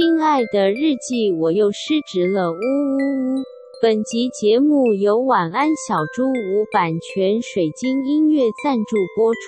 亲爱的日记，我又失职了，呜呜呜！本集节目由晚安小猪无版权水晶音乐赞助播出。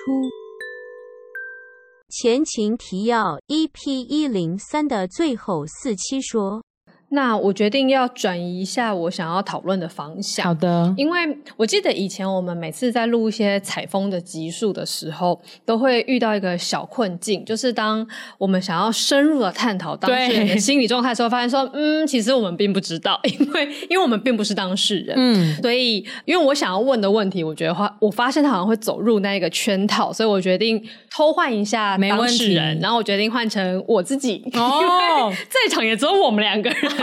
前情提要：EP 一零三的最后四期说。那我决定要转移一下我想要讨论的方向。好的，因为我记得以前我们每次在录一些采风的集数的时候，都会遇到一个小困境，就是当我们想要深入的探讨当事人的心理状态的时候，发现说，嗯，其实我们并不知道，因为因为我们并不是当事人，嗯，所以因为我想要问的问题，我觉得话，我发现他好像会走入那一个圈套，所以我决定偷换一下当事人，然后我决定换成我自己，哦，在场也只有我们两个人。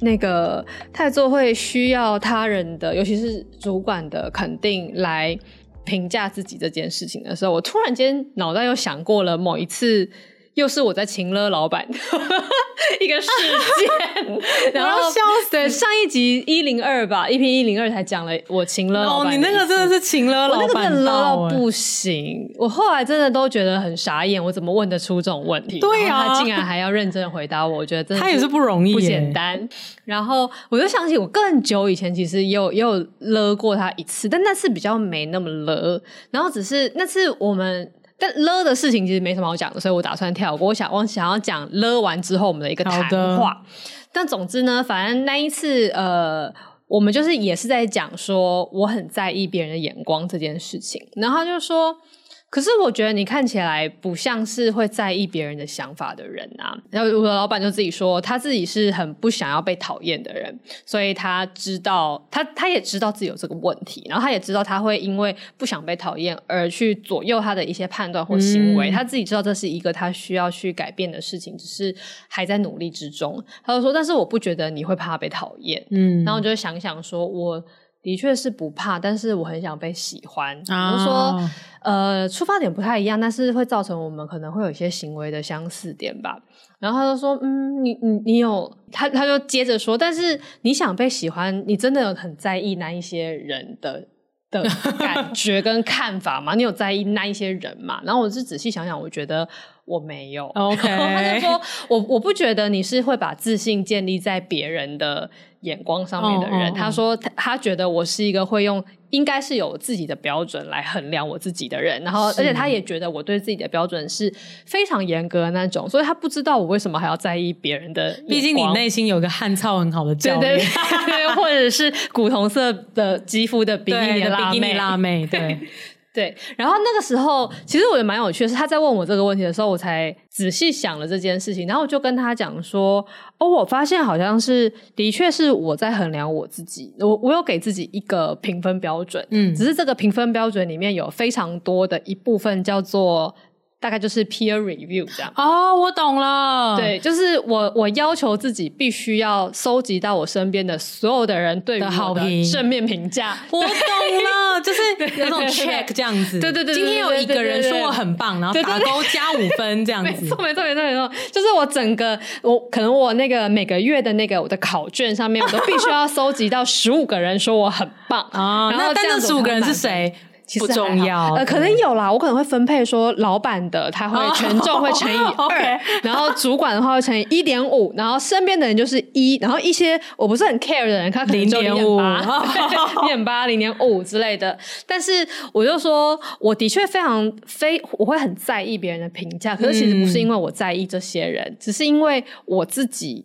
那个太做会需要他人的，尤其是主管的肯定来评价自己这件事情的时候，我突然间脑袋又想过了某一次。又是我在情勒老板 一个事件，然后笑死。对，上一集一零二吧一 p 一零二才讲了我情勒老板。哦，你那个真的是情了老板，我那个真的勒到不行。我后来真的都觉得很傻眼，我怎么问得出这种问题？对啊，他竟然还要认真回答我，我觉得真的他也是不容易，不简单。然后我就想起我更久以前其实也有也有勒过他一次，但那次比较没那么勒。然后只是那次我们。但了的事情其实没什么好讲的，所以我打算跳过。我想，我想要讲了完之后我们的一个谈话。但总之呢，反正那一次，呃，我们就是也是在讲说我很在意别人的眼光这件事情，然后就说。可是我觉得你看起来不像是会在意别人的想法的人啊。然后我的老板就自己说，他自己是很不想要被讨厌的人，所以他知道他他也知道自己有这个问题，然后他也知道他会因为不想被讨厌而去左右他的一些判断或行为。嗯、他自己知道这是一个他需要去改变的事情，只是还在努力之中。他就说：“但是我不觉得你会怕被讨厌。”嗯，然后我就想想说，我。的确是不怕，但是我很想被喜欢。比如说，呃，出发点不太一样，但是会造成我们可能会有一些行为的相似点吧。然后他就说：“嗯，你你你有他，他就接着说，但是你想被喜欢，你真的有很在意那一些人的的感觉跟看法吗？你有在意那一些人吗？”然后我就仔细想想，我觉得我没有。OK，他就说：“我我不觉得你是会把自信建立在别人的。”眼光上面的人，oh, oh, oh. 他说他他觉得我是一个会用应该是有自己的标准来衡量我自己的人，然后而且他也觉得我对自己的标准是非常严格的那种，所以他不知道我为什么还要在意别人的。毕竟你内心有个汉草很好的教练，对对对，或者是古铜色的肌肤的比基尼辣妹。对，然后那个时候，其实我觉得蛮有趣的是，他在问我这个问题的时候，我才仔细想了这件事情，然后我就跟他讲说：“哦，我发现好像是，的确是我在衡量我自己，我我有给自己一个评分标准，嗯，只是这个评分标准里面有非常多的一部分叫做。”大概就是 peer review 这样哦，我懂了。对，就是我我要求自己必须要收集到我身边的所有的人对我的好评、正面评价。我懂了，就是有种 check 这样子。对对对，今天有一个人说我很棒，然后打勾加五分这样子。没错没错没错没错，就是我整个我可能我那个每个月的那个我的考卷上面，我都必须要收集到十五个人说我很棒啊。然后这十五个人是谁？其实不重要，呃，可能有啦，我可能会分配说，老板的他会 权重会乘以二，oh. 然后主管的话会乘以一点五，然后身边的人就是一，然后一些我不是很 care 的人，他可能就零点八、零点八、零点五之类的。但是我就说，我的确非常非我会很在意别人的评价，可是其实不是因为我在意这些人，嗯、只是因为我自己。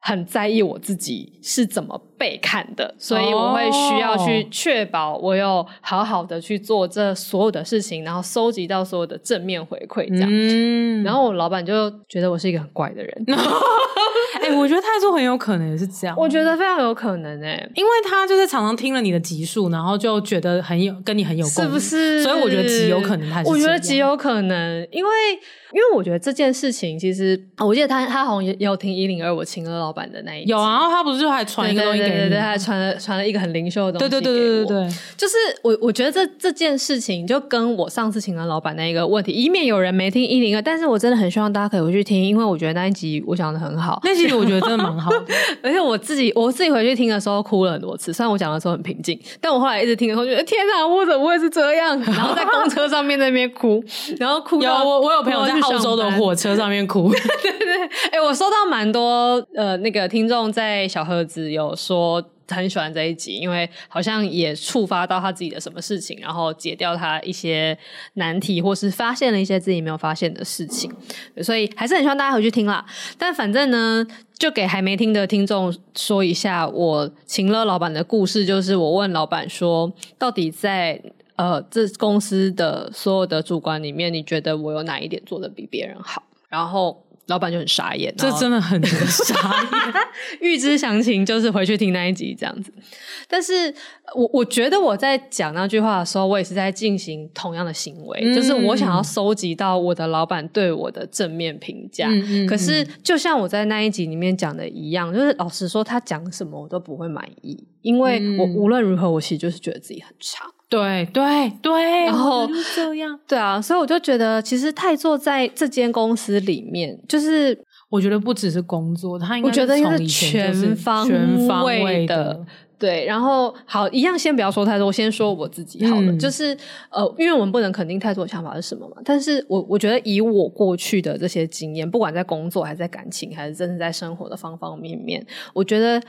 很在意我自己是怎么被看的，所以我会需要去确保我有好好的去做这所有的事情，然后收集到所有的正面回馈，这样。嗯、然后我老板就觉得我是一个很怪的人。哎、欸，我觉得太叔很有可能也是这样，我觉得非常有可能哎、欸，因为他就是常常听了你的集数，然后就觉得很有跟你很有共鸣，是不是？所以我觉得极有可能他是，我觉得极有可能，因为。因为我觉得这件事情，其实我记得他他好像也也有听一零二我情勒老板的那一，有啊，然后他不是就还传一个东西给你，对，对，对，对，他还传了传了一个很灵秀的东西，对对对对对对，就是我我觉得这这件事情就跟我上次请了老板那一个问题，以免有人没听一零二，但是我真的很希望大家可以回去听，因为我觉得那一集我讲的很好，那集我觉得真的蛮好的，而且我自己我自己回去听的时候哭了很多次，虽然我讲的时候很平静，但我后来一直听的时候觉得天哪，我怎么会是这样？然后在公车上面那边哭，然后哭到有我我有朋友在澳洲的火车。上面哭，对对对，哎、欸，我收到蛮多呃，那个听众在小盒子有说很喜欢这一集，因为好像也触发到他自己的什么事情，然后解掉他一些难题，或是发现了一些自己没有发现的事情，所以还是很希望大家回去听啦。但反正呢，就给还没听的听众说一下，我秦乐老板的故事，就是我问老板说，到底在。呃，这公司的所有的主管里面，你觉得我有哪一点做的比别人好？然后老板就很傻眼，这真的很 傻眼。预知详情就是回去听那一集这样子。但是我我觉得我在讲那句话的时候，我也是在进行同样的行为，嗯、就是我想要收集到我的老板对我的正面评价。嗯嗯、可是就像我在那一集里面讲的一样，就是老实说，他讲什么我都不会满意，因为我无论如何，我其实就是觉得自己很差。对对对，然后这样，对啊，所以我就觉得，其实太座在这间公司里面，就是我觉得不只是工作，他应该我觉得应该是全方全方位的。对，然后好，一样先不要说太多，我先说我自己好了。嗯、就是呃，因为我们不能肯定太座的想法是什么嘛，但是我我觉得以我过去的这些经验，不管在工作还是在感情，还是真的在生活的方方面面，我觉得。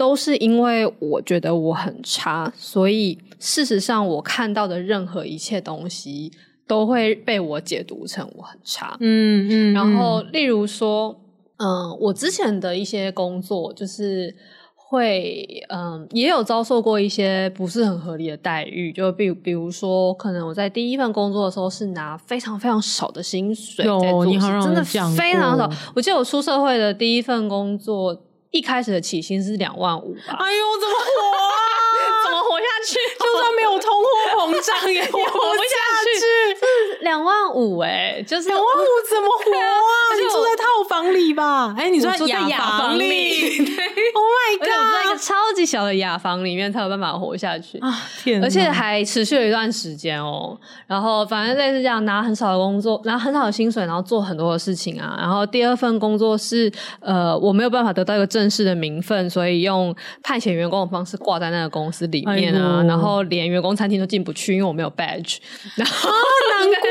都是因为我觉得我很差，所以事实上我看到的任何一切东西都会被我解读成我很差。嗯嗯。然后，例如说，嗯，我之前的一些工作就是会，嗯，也有遭受过一些不是很合理的待遇，就比比如说，可能我在第一份工作的时候是拿非常非常少的薪水在做，真的非常少。我记得我出社会的第一份工作。一开始的起薪是两万五吧？哎呦，怎么活啊？怎么活下去？就算没有通货膨胀也 活不下去。两万五哎，就是两万五怎么活啊？你住在套房里吧？哎，你住在雅房里？对，Oh my god！我在一个超级小的雅房里面才有办法活下去啊！天，而且还持续了一段时间哦。然后反正类似这样，拿很少的工作，拿很少的薪水，然后做很多的事情啊。然后第二份工作是呃，我没有办法得到一个正式的名分，所以用派遣员工的方式挂在那个公司里面啊。然后连员工餐厅都进不去，因为我没有 badge。然后难过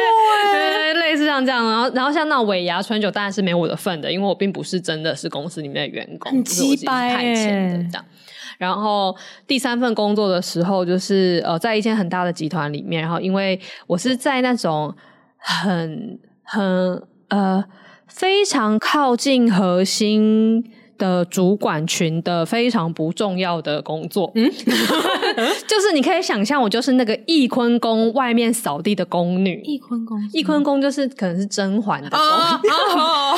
哎，类似像这样，然后然后像那种尾牙春酒。当然是没我的份的，因为我并不是真的是公司里面的员工，很鸡掰，派遣的这样。然后第三份工作的时候，就是呃，在一间很大的集团里面，然后因为我是在那种很很呃非常靠近核心的主管群的非常不重要的工作，嗯，就是你可以想象，我就是那个翊坤宫外面扫地的宫女。翊坤宫，翊坤宫就是可能是甄嬛的宫女，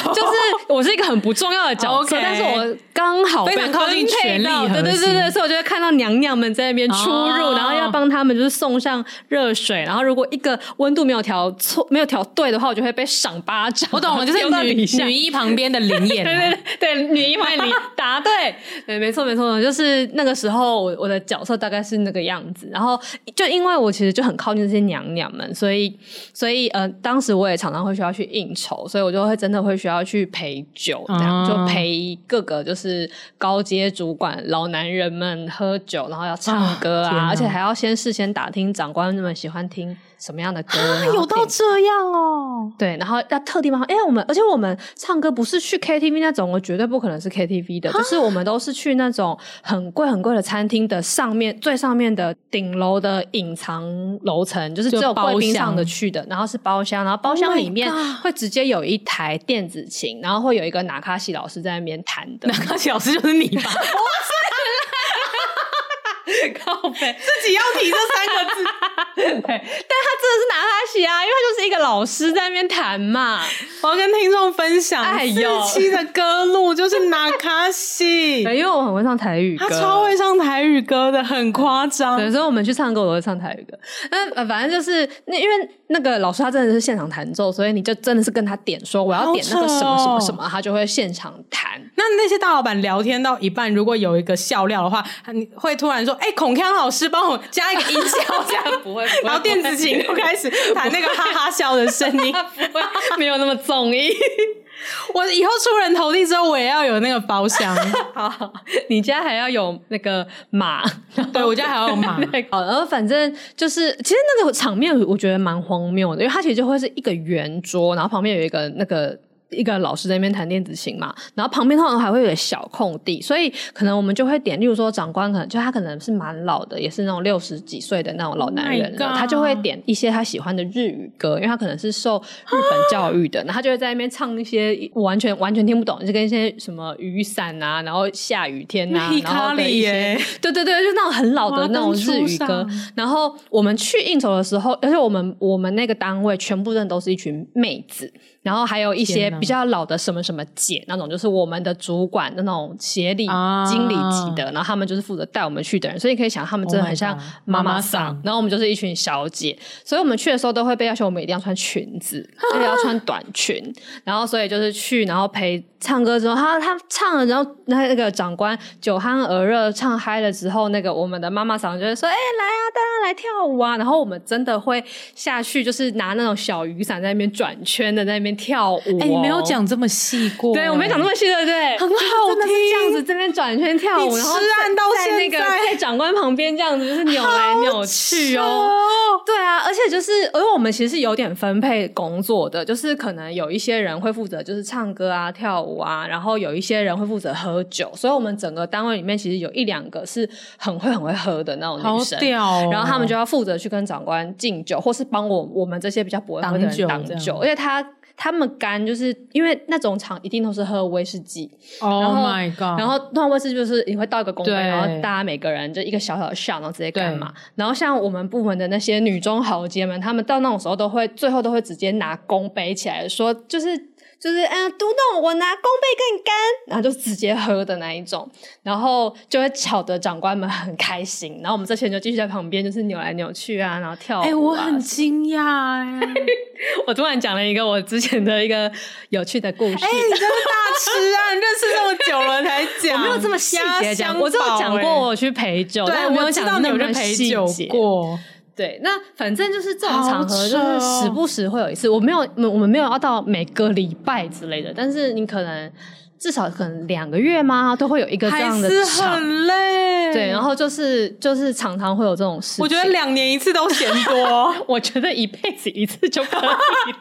就是我是一个很不重要的角色，但是我刚好非常靠近权力，对对对对，所以我就会看到娘娘们在那边出入，然后要帮他们就是送上热水，然后如果一个温度没有调错、没有调对的话，我就会被赏巴掌。我懂了，就是女女一旁边的灵眼，对对对，女一旁。你答对，对，没错没错，就是那个时候我我的角色大概是那个样子，然后就因为我其实就很靠近这些娘娘们，所以所以呃，当时我也常常会需要去应酬，所以我就会真的会需要去陪酒，这样、哦、就陪各个就是高阶主管老男人们喝酒，然后要唱歌啊，哦、而且还要先事先打听长官们喜欢听什么样的歌，啊、有到这样哦。对，然后要特地帮，因为我们而且我们唱歌不是去 KTV 那种，我绝对不可能是 KTV 的，就是我们都是去那种很贵很贵的餐厅的上面最上面的顶楼的隐藏楼层，就是只有贵宾上的去的，然后是包厢，然后包厢里面会直接有一台电子琴，然后会有一个纳卡西老师在那边弹的，纳卡西老师就是你吧？靠北，自己要提这三个字，对，但他真的是拿他写啊，因为他就是一个老师在那边弹嘛。我要跟听众分享，哎呦，四期的歌路就是拿卡西，对，因为我很会唱台语歌，他超会唱台语歌的，很夸张。有时候我们去唱歌，我都会唱台语歌。那呃，反正就是那因为那个老师他真的是现场弹奏，所以你就真的是跟他点说我要点那个什么什么什么，他就会现场弹。那那些大老板聊天到一半，如果有一个笑料的话，你会突然说：“哎、欸，孔康老师，帮我加一个音效。”这样不会，然后电子琴就开始 弹那个哈哈笑的声音，不会，没有那么综艺。我以后出人头地之后，我也要有那个包厢。好，你家还要有那个马，对，我家还要有马。好，然后反正就是，其实那个场面我觉得蛮荒谬的，因为它其实就会是一个圆桌，然后旁边有一个那个。一个老师在那边弹电子琴嘛，然后旁边通常还会有个小空地，所以可能我们就会点，例如说长官可能就他可能是蛮老的，也是那种六十几岁的那种老男人了，oh、他就会点一些他喜欢的日语歌，因为他可能是受日本教育的，然后他就会在那边唱一些完全完全听不懂，就跟一些什么雨伞啊，然后下雨天啊，然后的一些，对对对，就那种很老的那种日语歌。然后我们去应酬的时候，而且我们我们那个单位全部人都是一群妹子。然后还有一些比较老的什么什么姐那种，就是我们的主管那种协理、经理级的，然后他们就是负责带我们去的人，所以你可以想，他们真的很像妈妈桑。然后我们就是一群小姐，所以我们去的时候都会被要求我们一定要穿裙子，而且要穿短裙。然后所以就是去，然后陪唱歌之后，他他唱了，然后那那个长官酒酣耳热唱嗨了之后，那个我们的妈妈桑就会说：“哎，来啊，大家来跳舞啊！”然后我们真的会下去，就是拿那种小雨伞在那边转圈的，在那边。跳舞、哦，哎、欸，你没有讲这么细过，对我没讲这么细，对不对？很好听，这样子这边转圈跳舞，然后在那个在长官旁边这样子就是扭来扭去哦。对啊，而且就是因为我们其实是有点分配工作的，就是可能有一些人会负责就是唱歌啊、跳舞啊，然后有一些人会负责喝酒，所以我们整个单位里面其实有一两个是很会很会喝的那种女生，哦、然后他们就要负责去跟长官敬酒，或是帮我我们这些比较不会喝的人挡酒，而且他。他们干就是因为那种场一定都是喝威士忌，Oh my god！然后那威士忌就是你会倒一个公杯，然后大家每个人就一个小小的 shot，然后直接干嘛？然后像我们部门的那些女中豪杰们，他们到那种时候都会最后都会直接拿公杯起来说，就是。就是嗯，嘟咚，我拿公杯跟你干，然后就直接喝的那一种，然后就会吵得长官们很开心，然后我们这些人就继续在旁边，就是扭来扭去啊，然后跳舞啊。哎、欸，我很惊讶哎，我突然讲了一个我之前的一个有趣的故事。哎、欸，你真的大吃啊！你认识这么久了才讲，我没有这么细节讲，我只有讲过我去陪酒，但我没有讲到你有去陪酒过。对，那反正就是这种场合，就是时不时会有一次。我没有，我们没有要到每个礼拜之类的，但是你可能至少可能两个月吗？都会有一个这样的是很累。对，然后就是就是常常会有这种事情。我觉得两年一次都嫌多，我觉得一辈子一次就可以了。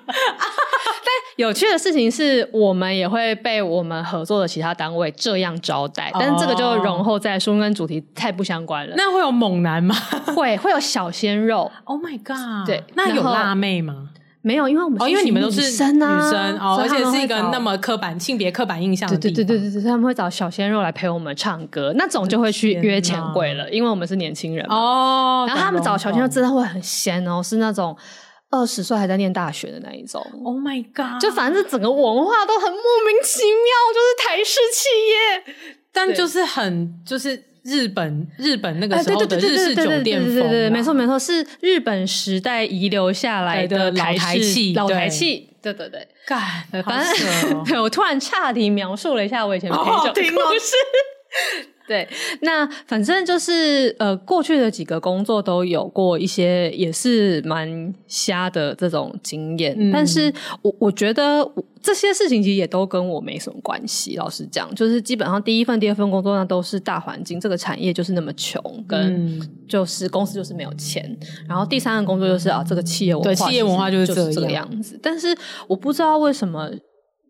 但有趣的事情是我们也会被我们合作的其他单位这样招待，但是这个就容后再说，跟主题太不相关了。那会有猛男吗？会，会有小鲜肉。Oh my god！对，那有辣妹吗？没有，因为我们哦，因为你们都是女生啊，女生哦，而且是一个那么刻板性别刻板印象的。对对对对对，他们会找小鲜肉来陪我们唱歌，那种就会去约钱柜了，因为我们是年轻人嘛。哦，然后他们找小鲜肉真的会很鲜哦，是那种。二十岁还在念大学的那一种，Oh my god！就反正整个文化都很莫名其妙，就是台式企业，但就是很就是日本日本那个时候的日式酒店风，对对对，没错没错，是日本时代遗留下来的老台气，老台气，对。对对，干，反正对 我突然岔题描述了一下我以前陪酒的故事。对，那反正就是呃，过去的几个工作都有过一些也是蛮瞎的这种经验，嗯、但是我我觉得这些事情其实也都跟我没什么关系。老实讲，就是基本上第一份、第二份工作那都是大环境，这个产业就是那么穷，跟就是公司就是没有钱。然后第三份工作就是啊，这个企业文化，对，企业文化就是这个样子。但是我不知道为什么，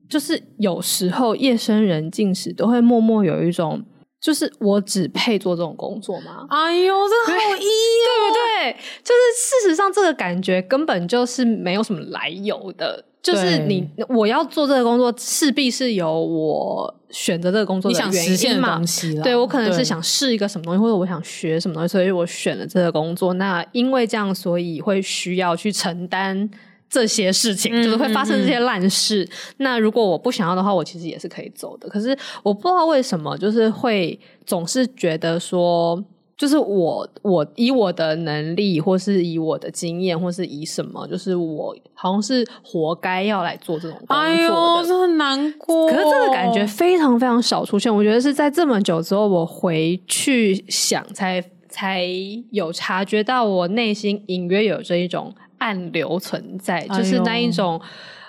就是有时候夜深人静时都会默默有一种。就是我只配做这种工作吗？哎呦，这好意、哦，对不对？就是事实上，这个感觉根本就是没有什么来由的。就是你我要做这个工作，势必是有我选择这个工作的原因嘛？你想实现的东西。对，我可能是想试一个什么东西，或者我想学什么东西，所以我选了这个工作。那因为这样，所以会需要去承担。这些事情就是会发生这些烂事。嗯嗯嗯。那如果我不想要的话，我其实也是可以走的。可是我不知道为什么，就是会总是觉得说，就是我我以我的能力，或是以我的经验，或是以什么，就是我好像是活该要来做这种工作的。哎呦，这很难过。可是这个感觉非常非常少出现。我觉得是在这么久之后，我回去想才，才才有察觉到我内心隐约有这一种。暗流存在，就是那一种，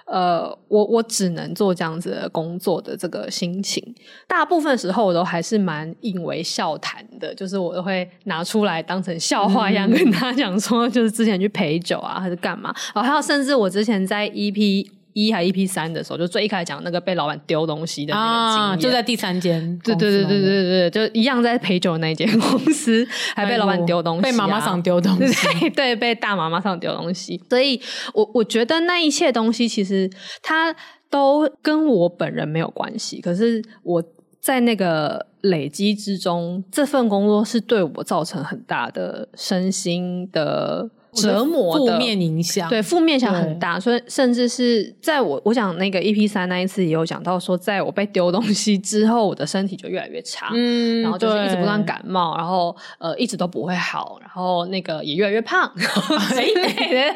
哎、呃，我我只能做这样子的工作的这个心情。大部分时候我都还是蛮引为笑谈的，就是我都会拿出来当成笑话一样跟他讲说，就是之前去陪酒啊，还是干嘛。然后还有，甚至我之前在 EP。一还 EP 三的时候，就最一开始讲那个被老板丢东西的那个经验，啊，就在第三间，对对对对对对，就一样在陪酒的那间公司，还被老板丢东西，啊，被妈妈上丢东西，对，对，被大妈妈上丢东西。所以我我觉得那一切东西其实它都跟我本人没有关系，可是我在那个累积之中，这份工作是对我造成很大的身心的。折磨的负面影响，对，负面影响很大，所以甚至是在我我讲那个 EP 三那一次也有讲到说，在我被丢东西之后，我的身体就越来越差，嗯，然后就是一直不断感冒，然后呃一直都不会好，然后那个也越来越胖，对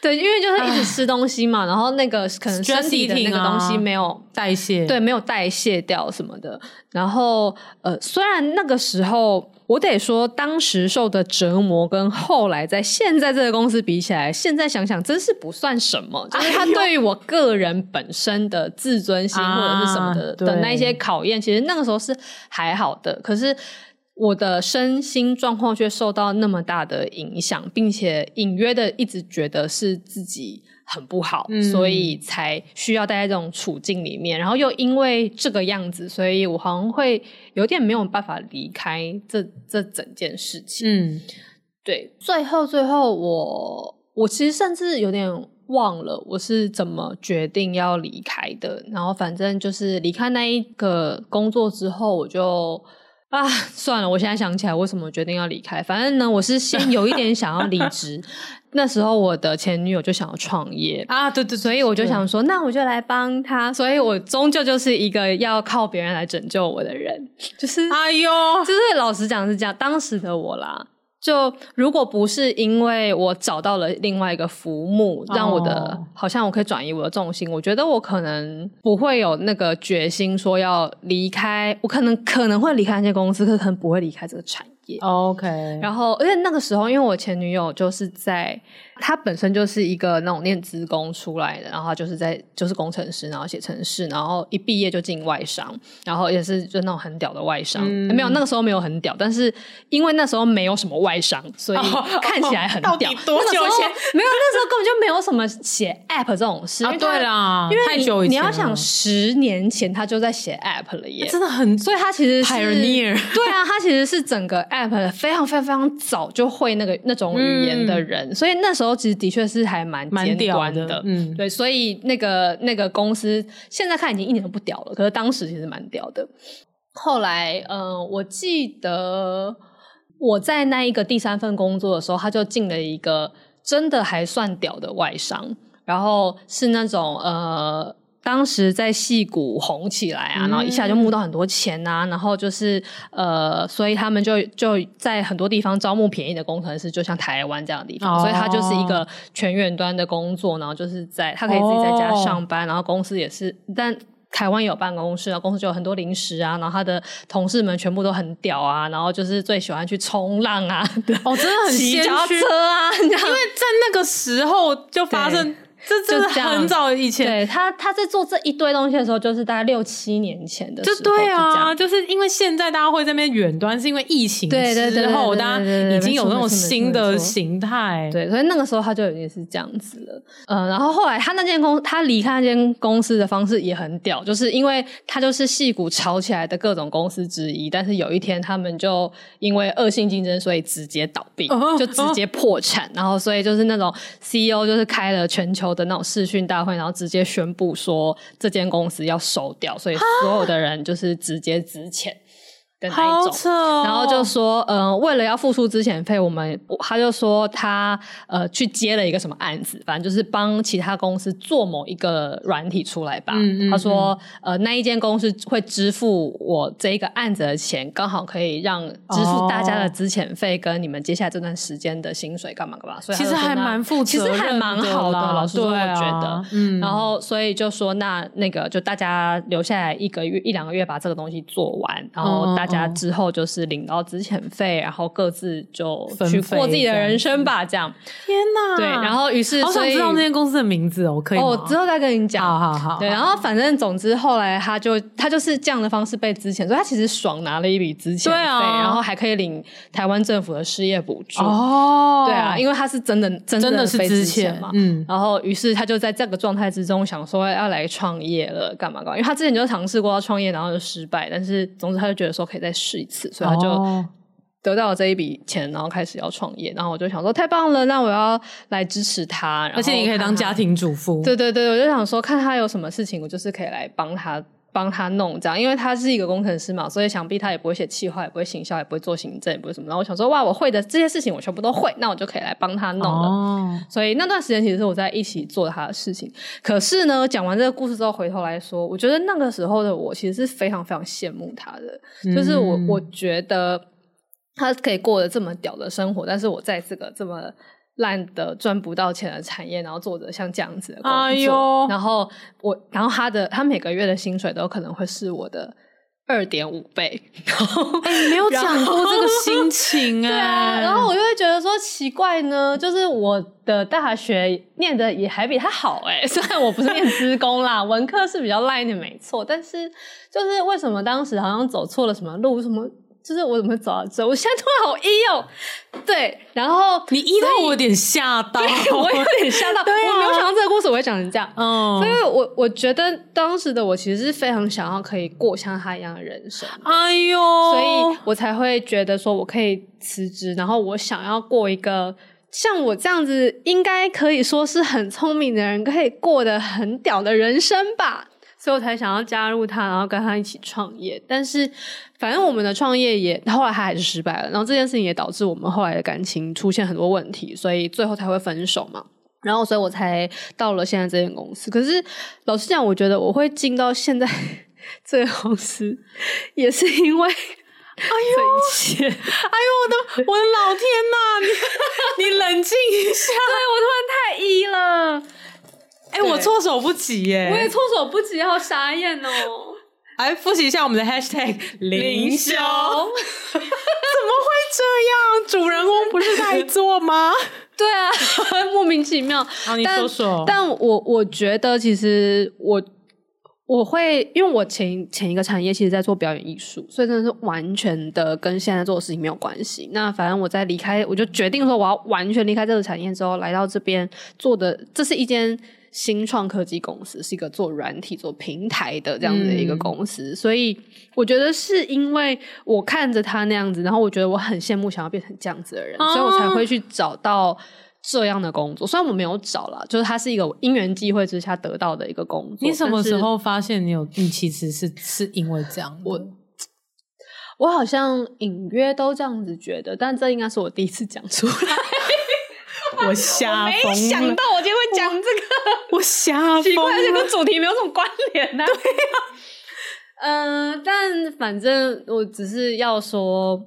对，因为就是一直吃东西嘛，然后那个可能身体的那个东西没有代谢，对，没有代谢掉什么的，然后呃虽然那个时候。我得说，当时受的折磨跟后来在现在这个公司比起来，现在想想真是不算什么。就是他对于我个人本身的自尊心或者是什么的、啊、的那一些考验，其实那个时候是还好的。可是我的身心状况却受到那么大的影响，并且隐约的一直觉得是自己。很不好，嗯，所以才需要待在这种处境里面。然后又因为这个样子，所以我好像会有点没有办法离开这这整件事情。嗯，对。最后，最后我，我我其实甚至有点忘了我是怎么决定要离开的。然后反正就是离开那一个工作之后，我就。啊，算了，我现在想起来为什么决定要离开。反正呢，我是先有一点想要离职。那时候我的前女友就想要创业啊，对对，所以我就想说，那我就来帮她。所以我终究就是一个要靠别人来拯救我的人。就是，哎呦，就是老实讲是这样，当时的我啦。就如果不是因为我找到了另外一个浮木，让我的、oh. 好像我可以转移我的重心，我觉得我可能不会有那个决心说要离开，我可能可能会离开那些公司，可是可能不会离开这个产业。OK，然后而且那个时候，因为我前女友就是在。她本身就是一个那种念职工出来的，然后就是在就是工程师，然后写程式，然后一毕业就进外商，然后也是就那种很屌的外商。嗯、没有那个时候没有很屌，但是因为那时候没有什么外商，所以看起来很屌。哦哦、到底多久前？没有，那时候根本就没有什么写 App 这种事。啊，对啦，因为太久以前。你要想十年前他就在写 App 了耶，真的很，所以他其实是 Pioneer。对啊，他其实是整个 App 非常非常非常早就会那个那种语言的人，嗯、所以那时候。其实的确是还蛮尖端的，的，嗯，对，所以那个那个公司现在看已经一点都不屌了，可是当时其实蛮屌的。后来，嗯、呃，我记得我在那一个第三份工作的时候，他就进了一个真的还算屌的外商，然后是那种呃。当时在戏谷红起来啊，然后一下就募到很多钱啊，然后就是呃，所以他们就就在很多地方招募便宜的工程师，就像台湾这样的地方，哦、所以他就是一个全远端的工作，然后就是在他可以自己在家上班，哦、然后公司也是，但台湾有办公室，然后公司就有很多零食啊，然后他的同事们全部都很屌啊，然后就是最喜欢去冲浪啊，哦，真的很 骑脚踏先驱。车啊，因为在那个时候就发生，这真的就是很早以前。对他他在做这一堆东西的时候，就是大概六七年前的时候，就对啊，样就是因为现在大家会在那边远端，是因为疫情对对对之后，大家已经有那种新的形态。对，所以那个时候他就已经是这样子了。呃，然后后来他那间公，他离开那间公司的方式也很屌，就是因为他就是戏骨炒起来的各种公司之一，但是有一天他们就因为恶性竞争，所以直接倒闭，哦就直接破产。然后所以就是那种 CEO 就是开了全球的那种视讯大会，然后直接宣布说这间公司要收掉，所以所有的人就是直接值钱。的那一好种，扯哦然后就说，呃，为了要付出资遣费，我们他就说他呃去接了一个什么案子，反正就是帮其他公司做某一个软体出来吧。嗯嗯他说，呃，那一间公司会支付我这一个案子的钱，刚好可以让支付大家的资遣费跟你们接下来这段时间的薪水干嘛干嘛。所以其实还蛮负责其实还蛮好的，老师说，我觉得。嗯然后所以就说那那个就大家留下来一个月一两个月把这个东西做完，然后大家之后就是领到资遣费，然后各自就去过自己的人生吧，这样。天哪！对，然后于是好想知道那间公司的名字哦，可以吗？哦，之后再跟你讲。好好好，对，然后反正总之后来他就他就是这样的方式被资遣，所以他其实爽拿了一笔资遣费，对啊然后还可以领台湾政府的失业补助。哦，对啊，因为他是真的真真的是被资遣资遣嘛，嗯然后于是他就在这个状态之中想说要来创业了，干嘛干嘛？因为他之前就尝试过要创业，然后就失败，但是总之他就觉得说可以再试一次，所以他就哦得到了这一笔钱，然后开始要创业。然后我就想说太棒了，那我要来支持他，而且你可以当家庭主妇，对对对，我就想说，看他有什么事情，我就是可以来帮他帮他弄这样，因为他是一个工程师嘛，所以想必他也不会写企划，也不会行销，也不会做行政，也不会什么。然后我想说，哇，我会的这些事情我全部都会，那我就可以来帮他弄了。哦，所以那段时间其实是我在一起做他的事情。可是呢，讲完这个故事之后，回头来说，我觉得那个时候的我其实是非常非常羡慕他的，就是我嗯我觉得他可以过得这么屌的生活，但是我在这个这么。烂的赚不到钱的产业，然后做着像这样子的工作，哎呦。然后我，然后他的他每个月的薪水都可能会是我的二点五倍，哎，你没有讲过这个心情 啊，然后我就会觉得说奇怪呢，就是我的大学念的也还比他好哎、虽然我不是念资工啦，文科是比较烂的没错，但是就是为什么当时好像走错了什么路，什么就是我怎么会走到这？我现在突然好一哦，对，然后你一到我有点吓到，我有点吓到，我没有想到这个故事我会讲成这样。嗯。所以我我觉得当时的我其实是非常想要可以过像他一样的人生，哎呦，所以我才会觉得说我可以辞职，然后我想要过一个像我这样子，应该可以说是很聪明的人，可以过得很屌的人生吧。所以我才想要加入他，然后跟他一起创业。但是反正我们的创业也后来他还是失败了，然后这件事情也导致我们后来的感情出现很多问题，所以最后才会分手嘛。然后所以我才到了现在这间公司。可是老实讲，我觉得我会进到现在 这个公司，也是因为。哎呦！哎呦，我的我的老天呐！你 你冷静一下，对我突然太一了。哎、欸，我措手不及耶！我也措手不及，好傻眼哦！来复习一下我们的 hashtag 凌霄，怎么会这样？主人翁不是在做吗？对啊，莫名其妙。好，你说说。但我我觉得，其实我我会，因为我前前一个产业其实在做表演艺术，所以真的是完全的跟现在做的事情没有关系。那反正我在离开，我就决定说我要完全离开这个产业之后，来到这边做的，这是一间。新创科技公司是一个做软体、做平台的这样的一个公司，嗯、所以我觉得是因为我看着他那样子，然后我觉得我很羡慕想要变成这样子的人，哦、所以我才会去找到这样的工作。虽然我没有找了，就是他是一个因缘际会之下得到的一个工作。你什么时候发现你有？你其实是是因为这样？我我好像隐约都这样子觉得，但这应该是我第一次讲出来。我瞎疯了！没想到我今天会讲这个，我瞎疯，奇怪，这跟主题没有什么关联呢、啊。对呀、啊，嗯、呃，但反正我只是要说，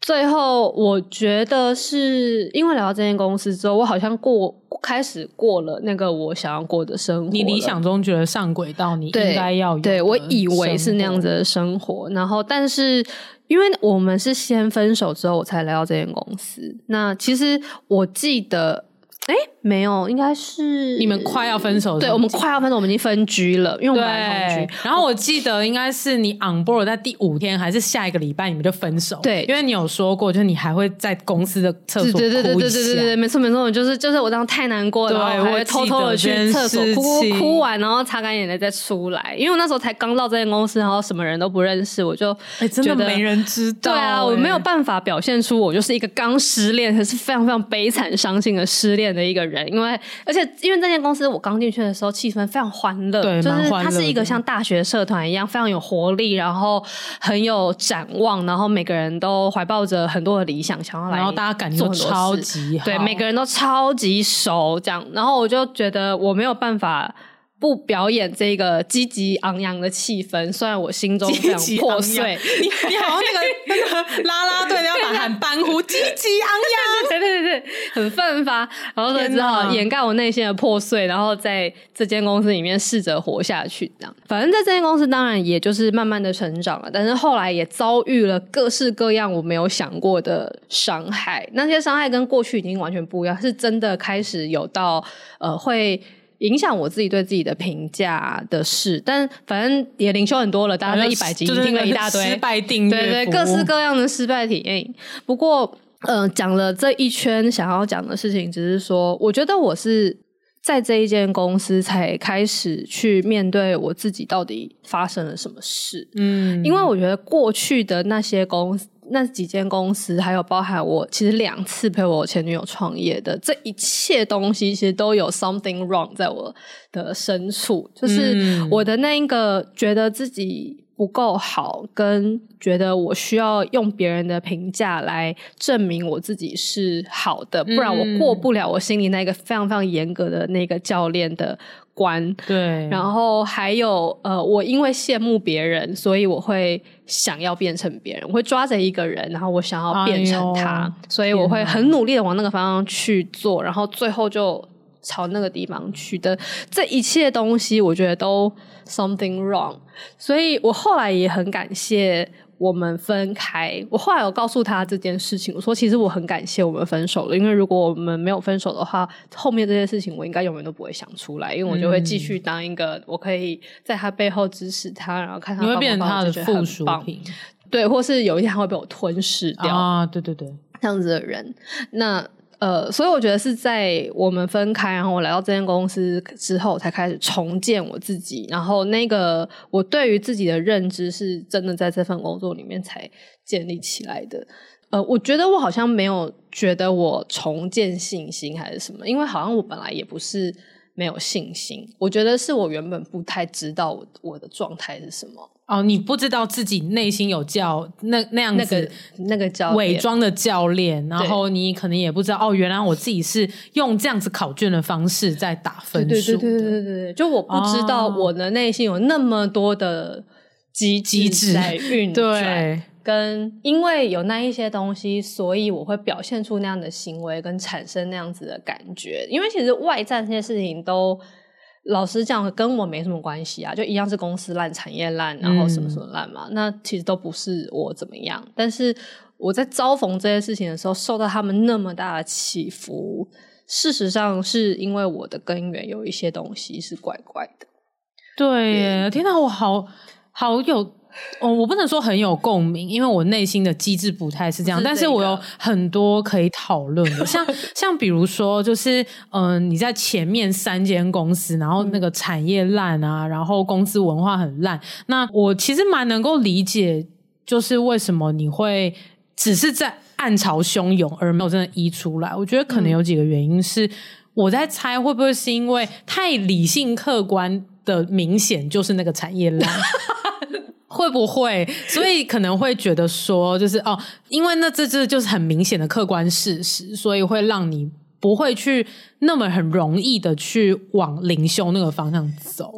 最后我觉得是因为聊到这间公司之后，我好像过开始过了那个我想要过的生活。你理想中觉得上轨道，你应该要有。对，我以为是那样子的生活，然后但是因为我们是先分手之后，我才来到这间公司。那其实我记得。哎，没有，应该是你们快要分手。对，我们快要分手，我们已经分居了，因为我们同居。然后我记得应该是你 on board 在第五天，还是下一个礼拜，你们就分手。对，因为你有说过，就是你还会在公司的厕所哭。对对对对对对对，没错没错，就是就是我当时太难过了，然后我会偷偷的去厕所哭哭完，然后擦干眼泪再出来。因为我那时候才刚到这间公司，然后什么人都不认识，我就哎真的没人知道。对啊，我没有办法表现出我就是一个刚失恋，可是非常非常悲惨伤心的失恋的一个人，因为。而且，因为这间公司我刚进去的时候，气氛非常欢乐，对，就是它是一个像大学社团一样，非常有活力，然后很有展望，然后每个人都怀抱着很多的理想，想要来，然后大家感情都超级好，对，每个人都超级熟，这样，然后我就觉得我没有办法。不表演这个积极昂扬的气氛，虽然我心中非常破碎。你你好像那个 那个啦啦队要把喊班呼，积极昂扬，对对对对，很奋发，然后就只好掩盖我内心的破碎，然后在这间公司里面试着活下去。这样，反正在这间公司当然也就是慢慢的成长了，但是后来也遭遇了各式各样我没有想过的伤害。那些伤害跟过去已经完全不一样，是真的开始有到呃会。影响我自己对自己的评价的事，但反正也灵修很多了，大家在一百集听了一大堆失败订阅，对对，各式各样的失败体验。不过，呃，讲了这一圈想要讲的事情，只是说，我觉得我是在这一间公司才开始去面对我自己到底发生了什么事。嗯，因为我觉得过去的那些公司。那几间公司，还有包含我，其实两次陪我前女友创业的这一切东西，其实都有 something wrong 在我的深处，就是我的那一个觉得自己不够好，跟觉得我需要用别人的评价来证明我自己是好的，不然我过不了我心里那个非常非常严格的那个教练的关。对，然后还有呃，我因为羡慕别人，所以我会想要变成别人，我会抓着一个人，然后我想要变成他，哎、所以我会很努力的往那个方向去做，然后最后就朝那个地方去的。这一切东西，我觉得都 something wrong。所以我后来也很感谢我们分开。我后来有告诉他这件事情，我说其实我很感谢我们分手了，因为如果我们没有分手的话，后面这些事情我应该永远都不会想出来，因为我就会继续当一个我可以在他背后支持他，然后看他你会变成他的附属品，对，或是有一天他会被我吞噬掉啊，对对对，这样子的人，那。呃，所以我觉得是在我们分开，然后我来到这间公司之后，才开始重建我自己。然后那个我对于自己的认知，是真的在这份工作里面才建立起来的。呃，我觉得我好像没有觉得我重建信心还是什么，因为好像我本来也不是没有信心。我觉得是我原本不太知道我我的状态是什么。哦，你不知道自己内心有教那那样子那个教伪装的教练，然后你可能也不知道哦，原来我自己是用这样子考卷的方式在打分数。对对对对对对，就我不知道我的内心有那么多的机机制在运转，对，跟因为有那一些东西，所以我会表现出那样的行为，跟产生那样子的感觉。因为其实外在这些事情都。老实讲，跟我没什么关系啊，就一样是公司烂、产业烂，然后什么什么烂嘛。嗯、那其实都不是我怎么样，但是我在遭逢这些事情的时候，受到他们那么大的起伏，事实上是因为我的根源有一些东西是怪怪的。对耶，天哪，我好好有。哦，我不能说很有共鸣，因为我内心的机制不太是这样，但是我有很多可以讨论的，像像比如说，就是嗯、呃，你在前面三间公司，然后那个产业烂啊，然后公司文化很烂，那我其实蛮能够理解，就是为什么你会只是在暗潮汹涌而没有真的溢出来。我觉得可能有几个原因是，我在猜会不会是因为太理性客观的明显就是那个产业烂。会不会？所以可能会觉得说，就是哦，因为那这这就是很明显的客观事实，所以会让你不会去那么很容易的去往灵修那个方向走。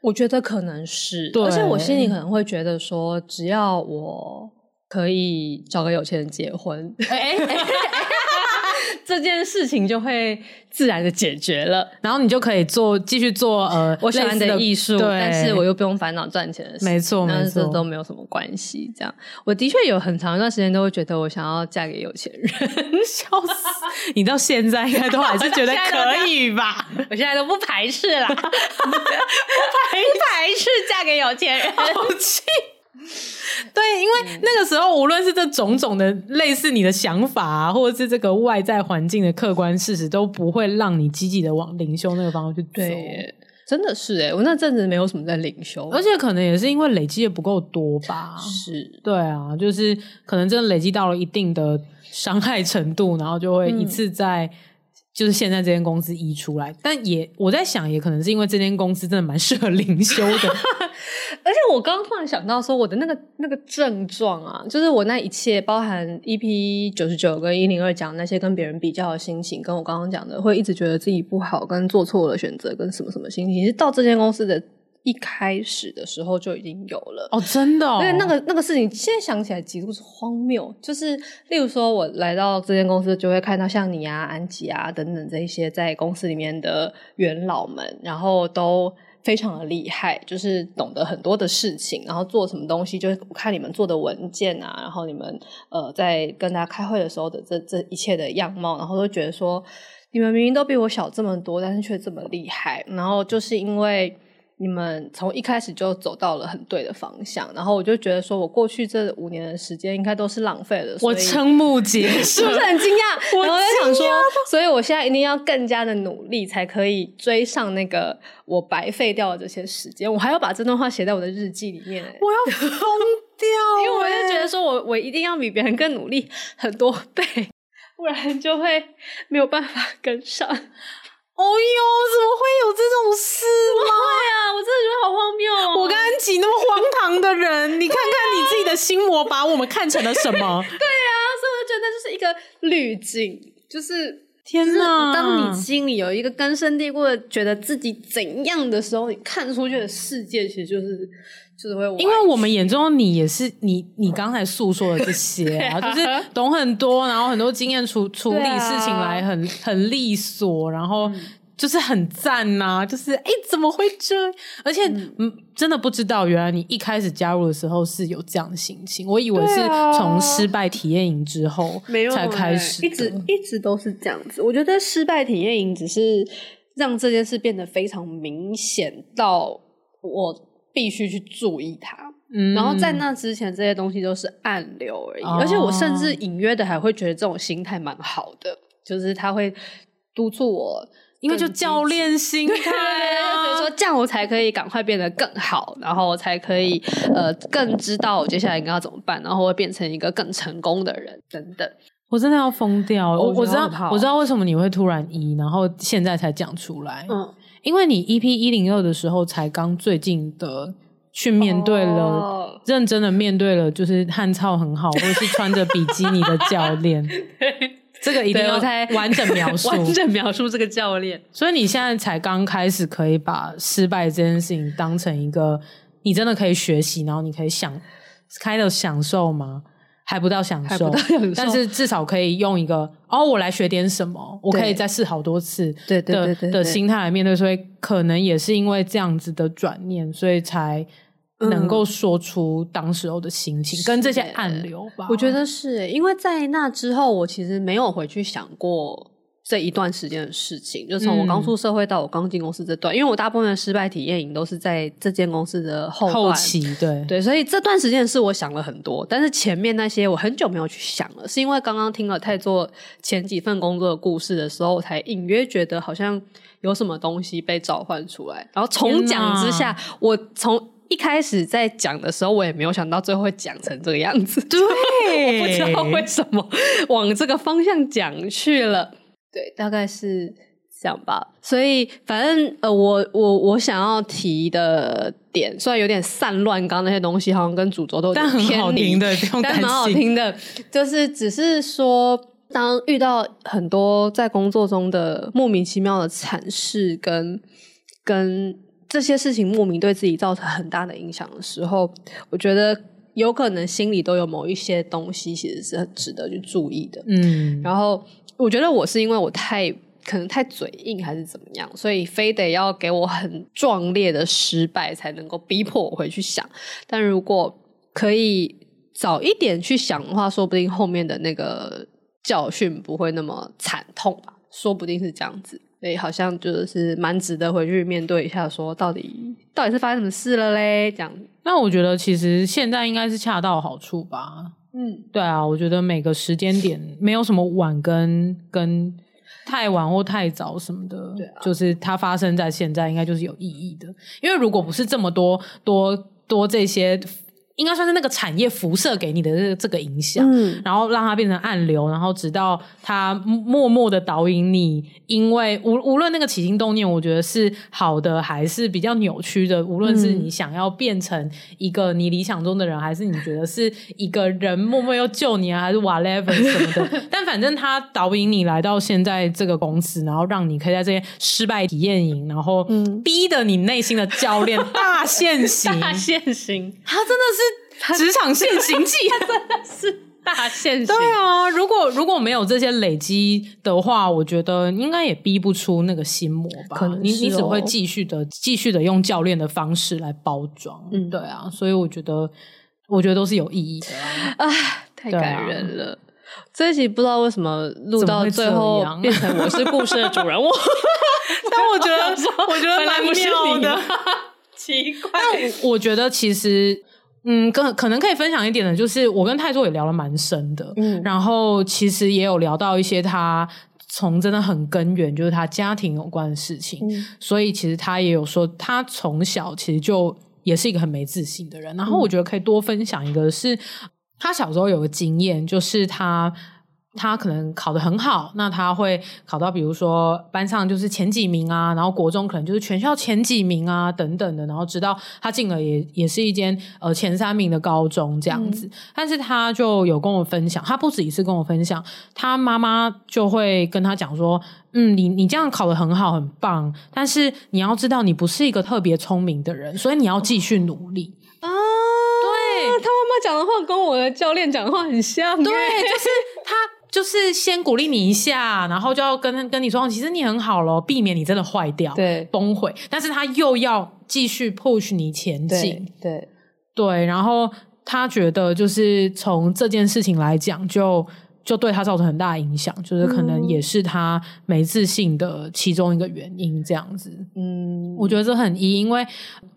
我觉得可能是，而且我心里可能会觉得说，只要我可以找个有钱人结婚，哎。这件事情就会自然的解决了，然后你就可以做继续做呃我喜欢的艺术，但是我又不用烦恼赚钱的事，没错，没错都没有什么关系。这样，我的确有很长一段时间都会觉得我想要嫁给有钱人，笑死！你到现在应该都还是觉得可以吧？我现在都不排斥啦，不 排不排斥嫁给有钱人，好气。对，因为那个时候，无论是这种种的类似你的想法啊，或者是这个外在环境的客观事实，都不会让你积极的往灵修那个方向去走。对，真的是哎，我那阵子没有什么在灵修，而且可能也是因为累积的不够多吧。是，对啊，就是可能真的累积到了一定的伤害程度，然后就会一次在。嗯就是现在这间公司移出来，但也我在想，也可能是因为这间公司真的蛮适合灵修的。而且我刚刚突然想到说，我的那个那个症状啊，就是我那一切包含 EP 九十九跟一零二讲那些跟别人比较的心情，跟我刚刚讲的会一直觉得自己不好，跟做错了选择，跟什么什么心情，其实到这间公司的。一开始的时候就已经有了哦，真的、哦，因为那个那个事情，现在想起来极度是荒谬。就是例如说，我来到这间公司，就会看到像你啊、安吉啊等等这一些在公司里面的元老们，然后都非常的厉害，就是懂得很多的事情，然后做什么东西，就是我看你们做的文件啊，然后你们呃在跟大家开会的时候的这这一切的样貌，然后都觉得说，你们明明都比我小这么多，但是却这么厉害，然后就是因为。你们从一开始就走到了很对的方向，然后我就觉得说，我过去这五年的时间应该都是浪费了。我瞠目结舌，是不是很惊讶？我在想说，所以我现在一定要更加的努力，才可以追上那个我白费掉的这些时间。我还要把这段话写在我的日记里面，我要疯掉，因为我就觉得说我我一定要比别人更努力很多倍，不然就会没有办法跟上。哦哟，怎么会有这种事吗？对啊，我真的觉得好荒谬哦！我跟安吉那么荒唐的人，你看看你自己的心魔，把我们看成了什么？对啊，所以我觉得那就是一个滤镜，就是天哪！当你心里有一个根深蒂固的觉得自己怎样的时候，你看出去的世界其实就是。就是会，因为我们眼中的你也是你，你刚才诉说的这些啊，就是懂很多，然后很多经验处处理事情来很 很利索，然后就是很赞呐、啊，就是哎、欸、怎么会这？而且嗯，真的不知道，原来你一开始加入的时候是有这样的心情，我以为是从失败体验营之后才开始、欸，一直一直都是这样子。我觉得失败体验营只是让这件事变得非常明显到我。必须去注意它，嗯，然后在那之前，这些东西都是暗流而已。哦、而且我甚至隐约的还会觉得这种心态蛮好的，就是他会督促我，因为就教练心态啊，所以说这样我才可以赶快变得更好，然后我才可以呃更知道我接下来应该要怎么办，然后会变成一个更成功的人等等。我真的要疯掉了！我我，知道我，我知道为什么你会突然一，然后现在才讲出来，嗯。因为你 EP 一零二的时候才刚最近的去面对了，oh. 认真的面对了，就是汉操很好，或者是穿着比基尼的教练，这个一定要完整描述，完整描述这个教练。所以你现在才刚开始可以把失败这件事情当成一个你真的可以学习，然后你可以享开的享受吗？还不到享受，但是至少可以用一个哦，我来学点什么，我可以再试好多次的对对对对对的心态来面对，所以可能也是因为这样子的转念，所以才能够说出当时候的心情、嗯、跟这些暗流吧。我觉得是，因为在那之后，我其实没有回去想过。这一段时间的事情，就从我刚出社会到我刚进公司这段，嗯，因为我大部分的失败体验营都是在这间公司的后后期，对。对，所以这段时间是我想了很多，但是前面那些我很久没有去想了，是因为刚刚听了太多前几份工作的故事的时候，我才隐约觉得好像有什么东西被召唤出来，然后重讲之下，我从一开始在讲的时候，我也没有想到最后会讲成这个样子，对，我不知道为什么往这个方向讲去了。对，大概是这样吧。所以，反正呃，我我我想要提的点，虽然有点散乱，刚刚那些东西好像跟主轴都但很好听的，但蛮好听的。就是只是说，当遇到很多在工作中的莫名其妙的惨事，跟跟这些事情莫名对自己造成很大的影响的时候，我觉得有可能心里都有某一些东西，其实是很值得去注意的。嗯，然后我觉得我是因为我太可能太嘴硬还是怎么样，所以非得要给我很壮烈的失败才能够逼迫我回去想。但如果可以早一点去想的话，说不定后面的那个教训不会那么惨痛吧？说不定是这样子。所以好像就是蛮值得回去面对一下，说到底到底是发生什么事了嘞？这样。那我觉得其实现在应该是恰到好处吧。嗯，对啊，我觉得每个时间点没有什么晚跟跟太晚或太早什么的，对啊，就是它发生在现在，应该就是有意义的。因为如果不是这么多多多这些。应该算是那个产业辐射给你的这个这个影响，嗯，然后让它变成暗流，然后直到它默默的导引你。因为无无论那个起心动念，我觉得是好的还是比较扭曲的，无论是你想要变成一个你理想中的人，嗯、还是你觉得是一个人默默要救你啊，还是 whatever 什么的，但反正他导引你来到现在这个公司，然后让你可以在这些失败体验营，然后逼得你内心的教练大现形，大现形，他真的是。职场现行记，真的是大现形。对啊，如果如果没有这些累积的话，我觉得应该也逼不出那个心魔吧。可能、哦、你你只会继续的继续的用教练的方式来包装。嗯，对啊，所以我觉得我觉得都是有意义的啊。太感人了！啊、这一集不知道为什么录到最后变成我是故事的主人翁，但我觉得我觉得蛮妙的，奇怪。但我觉得其实。嗯，可可能可以分享一点的，就是我跟泰座也聊了蛮深的，嗯，然后其实也有聊到一些他从真的很根源，就是他家庭有关的事情，嗯，所以其实他也有说，他从小其实就也是一个很没自信的人，然后我觉得可以多分享一个是，是他小时候有个经验，就是他。他可能考得很好，那他会考到比如说班上就是前几名啊，然后国中可能就是全校前几名啊等等的，然后直到他进了也也是一间呃前三名的高中这样子。嗯。但是他就有跟我分享，他不止一次跟我分享，他妈妈就会跟他讲说，嗯，你你这样考得很好很棒，但是你要知道你不是一个特别聪明的人，所以你要继续努力。啊，对，他妈妈讲的话跟我的教练讲的话很像。对，就是他。就是先鼓励你一下，然后就要跟跟你说，其实你很好咯，避免你真的坏掉、对崩溃。但是他又要继续 push 你前进，对对，对。然后他觉得，就是从这件事情来讲，就就对他造成很大影响，就是可能也是他没自信的其中一个原因，这样子。嗯，我觉得这很一，因为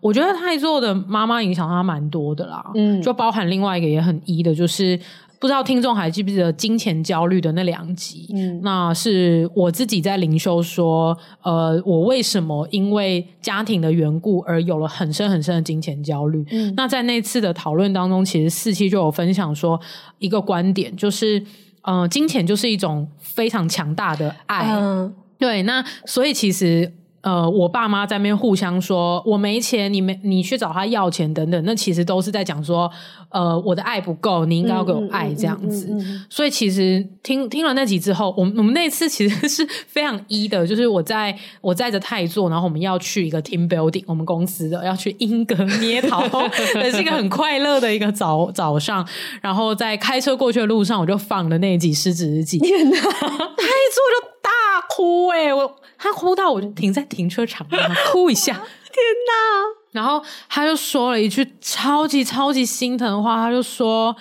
我觉得太座的妈妈影响他蛮多的啦。嗯，就包含另外一个也很一的，就是。不知道听众还记不记得金钱焦虑的那两集？嗯，那是我自己在灵修说，呃，我为什么因为家庭的缘故而有了很深很深的金钱焦虑？嗯，那在那次的讨论当中，其实四期就有分享说一个观点，就是，呃，金钱就是一种非常强大的爱。嗯，对，那所以其实。呃，我爸妈在那边互相说，我没钱，你没你去找他要钱等等，那其实都是在讲说，呃，我的爱不够，你应该要给我爱这样子。嗯嗯嗯嗯嗯、所以其实听听了那集之后，我们我们那次其实是非常一的，就是我在我载着泰座，然后我们要去一个 team building，我们公司的要去英格捏陶，也是一个很快乐的一个早早上。然后在开车过去的路上，我就放了那一集《失职日记》，天哪，泰座就大哭哎、欸，我。他哭到我就停在停车场，然后哭一下，天哪！然后他就说了一句超级超级心疼的话，他就说：“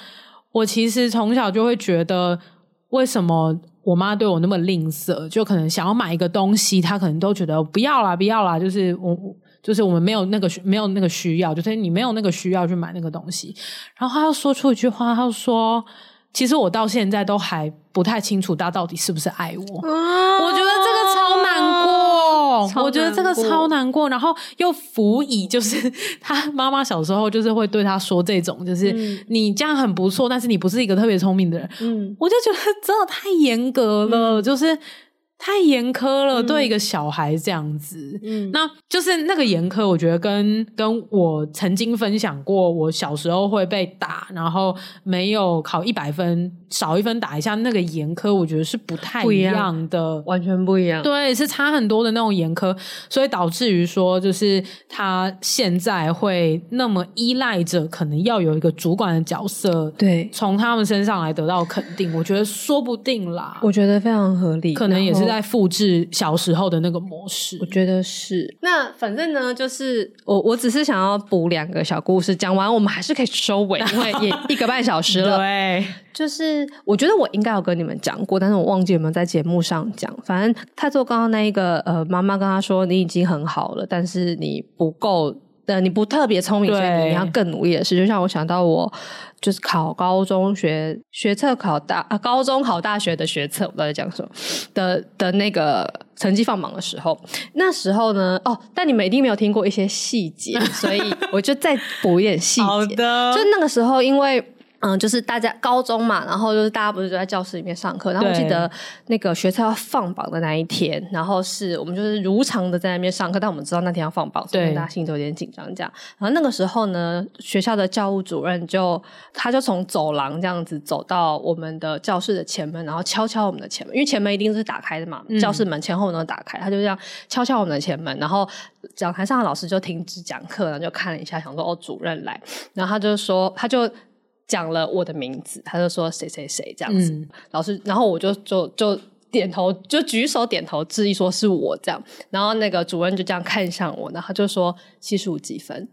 我其实从小就会觉得，为什么我妈对我那么吝啬？就可能想要买一个东西，他可能都觉得不要啦，不要啦。就是我，就是我们没有那个没有那个需要，就是你没有那个需要去买那个东西。然后他又说出一句话，他说。”其实我到现在都还不太清楚他到底是不是爱我，啊、我觉得这个超难过，难过，我觉得这个超难过。然后又辅以就是他妈妈小时候就是会对他说这种，就是、嗯、你这样很不错，但是你不是一个特别聪明的人。嗯，我就觉得真的太严格了，嗯、就是太严苛了，对一个小孩这样子，嗯，那就是那个严苛，我觉得跟跟我曾经分享过，我小时候会被打，然后没有考一百分，少一分打一下，那个严苛，我觉得是不太一样的，样完全不一样，对，是差很多的那种严苛，所以导致于说，就是他现在会那么依赖着，可能要有一个主管的角色，对，从他们身上来得到肯定，我觉得说不定啦，我觉得非常合理，可能也是。在复制小时候的那个模式，我觉得是。那反正呢，就是我我只是想要补两个小故事，讲完我们还是可以收尾，因为也一个半小时了。对，就是我觉得我应该有跟你们讲过，但是我忘记有没有在节目上讲。反正他做刚刚那一个呃，妈妈跟他说你已经很好了，但是你不够。呃，你不特别聪明，所以你要更努力的事。就像我想到我就是考高中学学测考大啊，高中考大学的学测，我在讲什么的的那个成绩放榜的时候，那时候呢，哦，但你们一定没有听过一些细节，所以我就再补一点细 节。好的，就那个时候，因为。嗯，就是大家高中嘛，然后就是大家不是就在教室里面上课，然后我记得那个学测要放榜的那一天，然后是我们就是如常的在那边上课，但我们知道那天要放榜，所以大家心里都有点紧张这样。然后那个时候呢，学校的教务主任就他就从走廊这样子走到我们的教室的前门，然后敲敲我们的前门，因为前门一定是打开的嘛，嗯、教室门前后都打开，他就这样敲敲我们的前门，然后讲台上的老师就停止讲课，然后就看了一下，想说哦，主任来，然后他就说他就。讲了我的名字，他就说谁谁谁这样子，嗯、老师，然后我就就就点头，就举手点头示意说是我这样，然后那个主任就这样看向我，然后他就说七十五几分。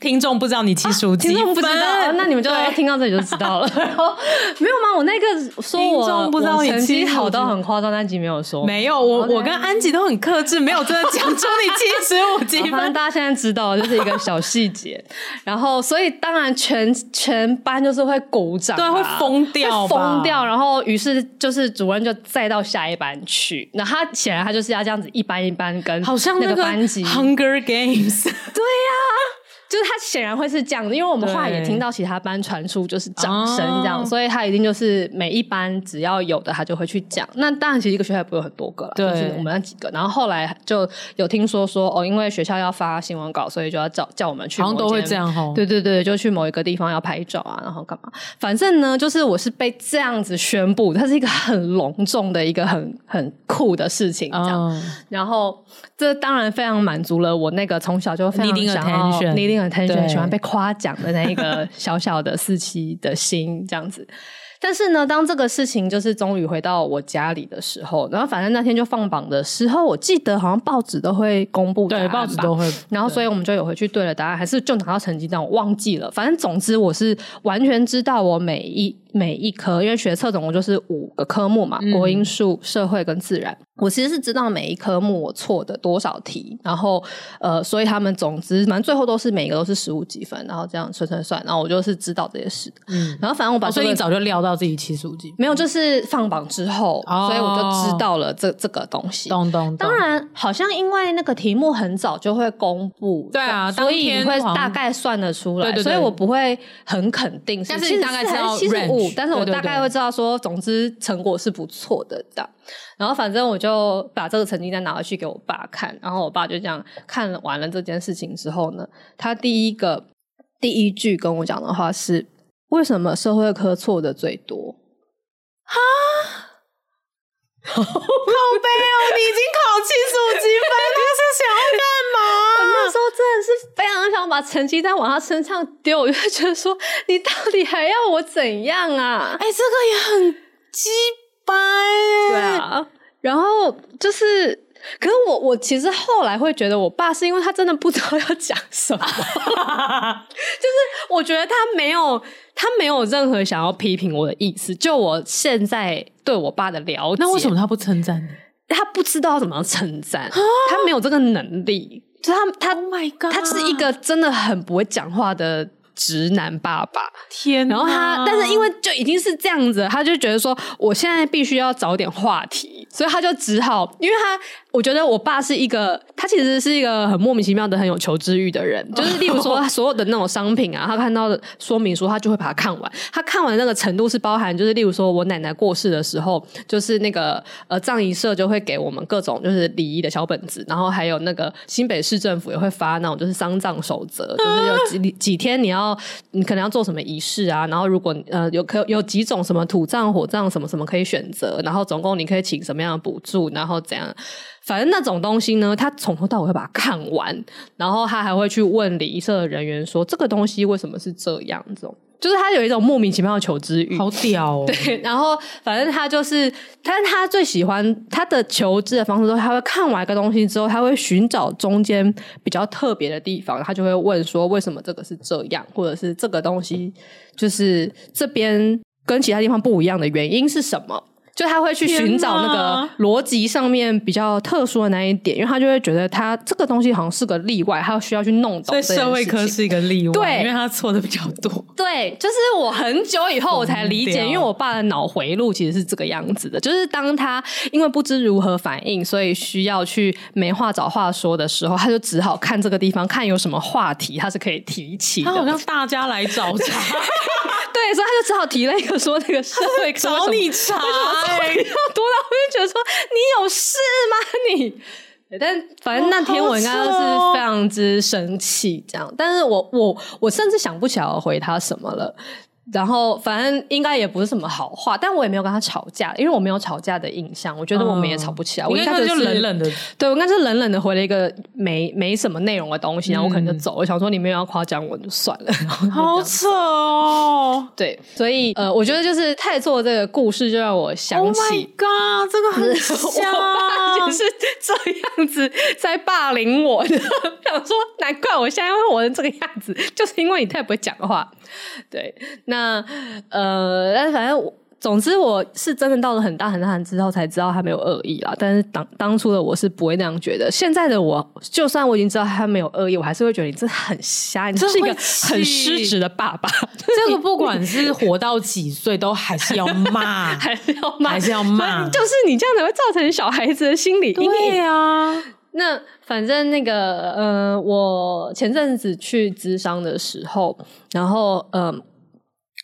听众不知道你七十五几分，听众不知道，那你们就听到这里就知道了。然 后没有吗？我那个说我，不知道你成绩好到很夸张，安吉没有说。没有，我我跟安吉都很克制，没有真的讲出你七十五 几分。反正大家现在知道，就是一个小细节。然后，所以当然全全班就是会鼓掌，对，会疯掉，疯掉。然后，于是就是主任就再到下一班去。那他显然他就是要这样子一班一班跟，好像那个班级 Hunger Games。对呀。就是他显然会是这样的，因为我们后来也听到其他班传出就是掌声这样，所以他一定就是每一班只要有的他就会去讲。那当然，其实一个学校也不会有很多个了，就是我们那几个。然后后来就有听说说哦，因为学校要发新闻稿，所以就要叫叫我们去。好像都会这样哦。对对对，就去某一个地方要拍照啊，然后干嘛？反正呢，就是我是被这样子宣布，它是一个很隆重的一个很很酷的事情这样。然后这当然非常满足了我那个从小就非常想要。很喜欢被夸奖的那一个 小小的四期的心，这样子。但是呢，当这个事情就是终于回到我家里的时候，然后反正那天就放榜的时候，我记得好像报纸都会公布，对，报纸都会。然后所以我们就有回去对了答案，还是就拿到成绩单，我忘记了。反正总之我是完全知道我每一每一科，因为学测总共就是五个科目嘛，国英数、社会跟自然。我其实是知道每一科目我错的多少题，然后呃，所以他们总之反正最后都是每个都是十五几分，然后这样算算算，然后我就是知道这些事。嗯，然后反正我把、这个，所以你早就料到自己七十五几分，没有，就是放榜之后，哦、所以我就知道了这这个东西。咚咚咚。当然，好像因为那个题目很早就会公布，对啊，所以你会大概算得出来，对对对，所以我不会很肯定是，但是你大概知道七十五，但是我大概会知道说，总之成果是不错的这样。然后反正我就把这个成绩单拿回去给我爸看，然后我爸就这样看完了这件事情之后呢，他第一个第一句跟我讲的话是：为什么社会科错的最多？哈，好悲哦！你已经考七十五级分，你是想要干嘛？我那时候真的是非常想把成绩单往他身上丢，我就觉得说，你到底还要我怎样啊？哎，这个也很鸡。对啊，然后就是，可是我我其实后来会觉得，我爸是因为他真的不知道要讲什么，就是我觉得他没有他没有任何想要批评我的意思。就我现在对我爸的了解，那为什么他不称赞呢？他不知道怎么称赞，他没有这个能力。就他他，Oh my God，他是一个真的很不会讲话的。直男爸爸，天！然后他，但是因为就已经是这样子，他就觉得说，我现在必须要找点话题，所以他就只好，因为他我觉得我爸是一个，他其实是一个很莫名其妙的很有求知欲的人，就是例如说他所有的那种商品啊，他看到的说明书，他就会把它看完。他看完那个程度是包含，就是例如说我奶奶过世的时候，就是那个呃葬仪社就会给我们各种就是礼仪的小本子，然后还有那个新北市政府也会发那种就是丧葬守则，就是有几几天你要你可能要做什么仪式啊，然后如果呃有可有几种什么土葬、火葬什么什么可以选择，然后总共你可以请什么样的补助，然后怎样，反正那种东西呢，他从头到尾会把它看完，然后他还会去问礼仪社的人员说这个东西为什么是这样这种。就是他有一种莫名其妙的求知欲，好屌哦！对，然后反正他就是，但是他最喜欢他的求知的方式，说他会看完一个东西之后，他会寻找中间比较特别的地方，他就会问说，为什么这个是这样，或者是这个东西就是这边跟其他地方不一样的原因是什么？就他会去寻找那个逻辑上面比较特殊的那一点，因为他就会觉得他这个东西好像是个例外，他需要去弄懂。所以社会科是一个例外，对，因为他错的比较多。对，就是我很久以后我才理解，因为我爸的脑回路其实是这个样子的，就是当他因为不知如何反应，所以需要去没话找话说的时候，他就只好看这个地方，看有什么话题他是可以提起的。他好像大家来找茬。对，所以他就只好提了一个说那个社会科 找你茬，哎，要多到我就觉得说你有事吗你？但反正那天我应该是非常之生气，这样，哦、但是我我我甚至想不起来我回他什么了。然后反正应该也不是什么好话，但我也没有跟他吵架，因为我没有吵架的印象，我觉得我们也吵不起来。嗯、我应该就冷冷的，对，我应该是冷冷的回了一个没没什么内容的东西，然后我可能就走。嗯、我想说你没有要夸奖我就算了。好扯哦，对，所以呃，我觉得就是太做这个故事就让我想起，Oh my God，这个很 像，我爸就是这样子在霸凌我的。想说难怪我现在会活成这个样子，就是因为你太不会讲话。对，那呃，但是反正我，总之我是真的到了很大很大之后才知道他没有恶意啦。但是当当初的我是不会那样觉得。现在的我，就算我已经知道他没有恶意，我还是会觉得你真的很瞎，你是一个很失职的爸爸。这个不管是活到几岁，都还是要骂，还是要骂，还是要骂。就是你这样才会造成小孩子的心理阴影。对啊。那反正那个呃，我前阵子去咨商的时候，然后呃，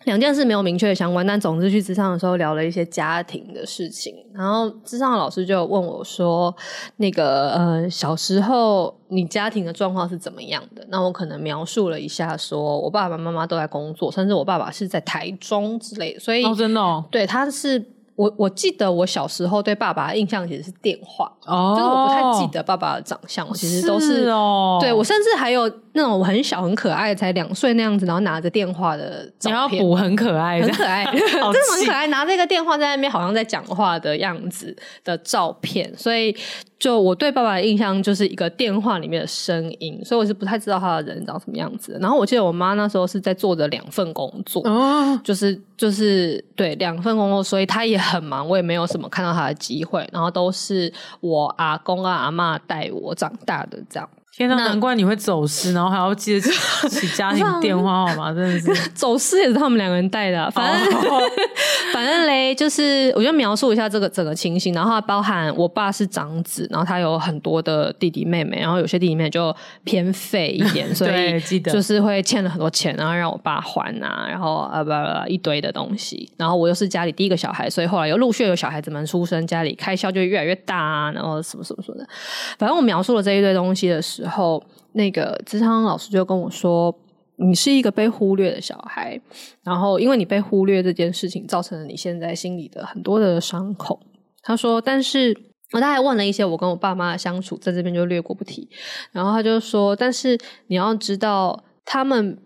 两件事没有明确的相关，但总之去智商的时候聊了一些家庭的事情，然后智商的老师就问我说：“那个呃，小时候你家庭的状况是怎么样的？”那我可能描述了一下，说我爸爸妈妈都在工作，甚至我爸爸是在台中之类的，所以哦，真的哦，对，他是。我我记得我小时候对爸爸的印象其实是电话，哦，就是我不太记得爸爸的长相，其实都是，是哦，对我甚至还有那种很小很可爱，才两岁那样子，然后拿着电话的照片，你要补很可爱，很可爱，真的很可爱，拿着一个电话在那边好像在讲话的样子的照片，所以。就我对爸爸的印象就是一个电话里面的声音，所以我是不太知道他的人长什么样子的。然后我记得我妈那时候是在做着两份工作，哦、就是就是对两份工作，所以她也很忙，我也没有什么看到她的机会。然后都是我阿公啊阿嬷带我长大的这样。天哪，难怪你会走失，然后还要记得起 家庭电话号码，真的是 走失也是他们两个人带的、啊。反正、oh. 反正嘞，就是我就描述一下这个整个情形，然后包含我爸是长子，然后他有很多的弟弟妹妹，然后有些弟弟妹妹就偏废一点，所以就是会欠了很多钱，然后让我爸还啊，然后啊不不一堆的东西，然后我又是家里第一个小孩，所以后来又陆续有小孩子们出生，家里开销就越来越大啊，然后什么什么什么的。反正我描述了这一堆东西的时候。然后，那个咨商老师就跟我说：“你是一个被忽略的小孩，然后因为你被忽略这件事情，造成了你现在心里的很多的伤口。”他说：“但是，我大概问了一些我跟我爸妈的相处，在这边就略过不提。然后他就说：‘但是你要知道，他们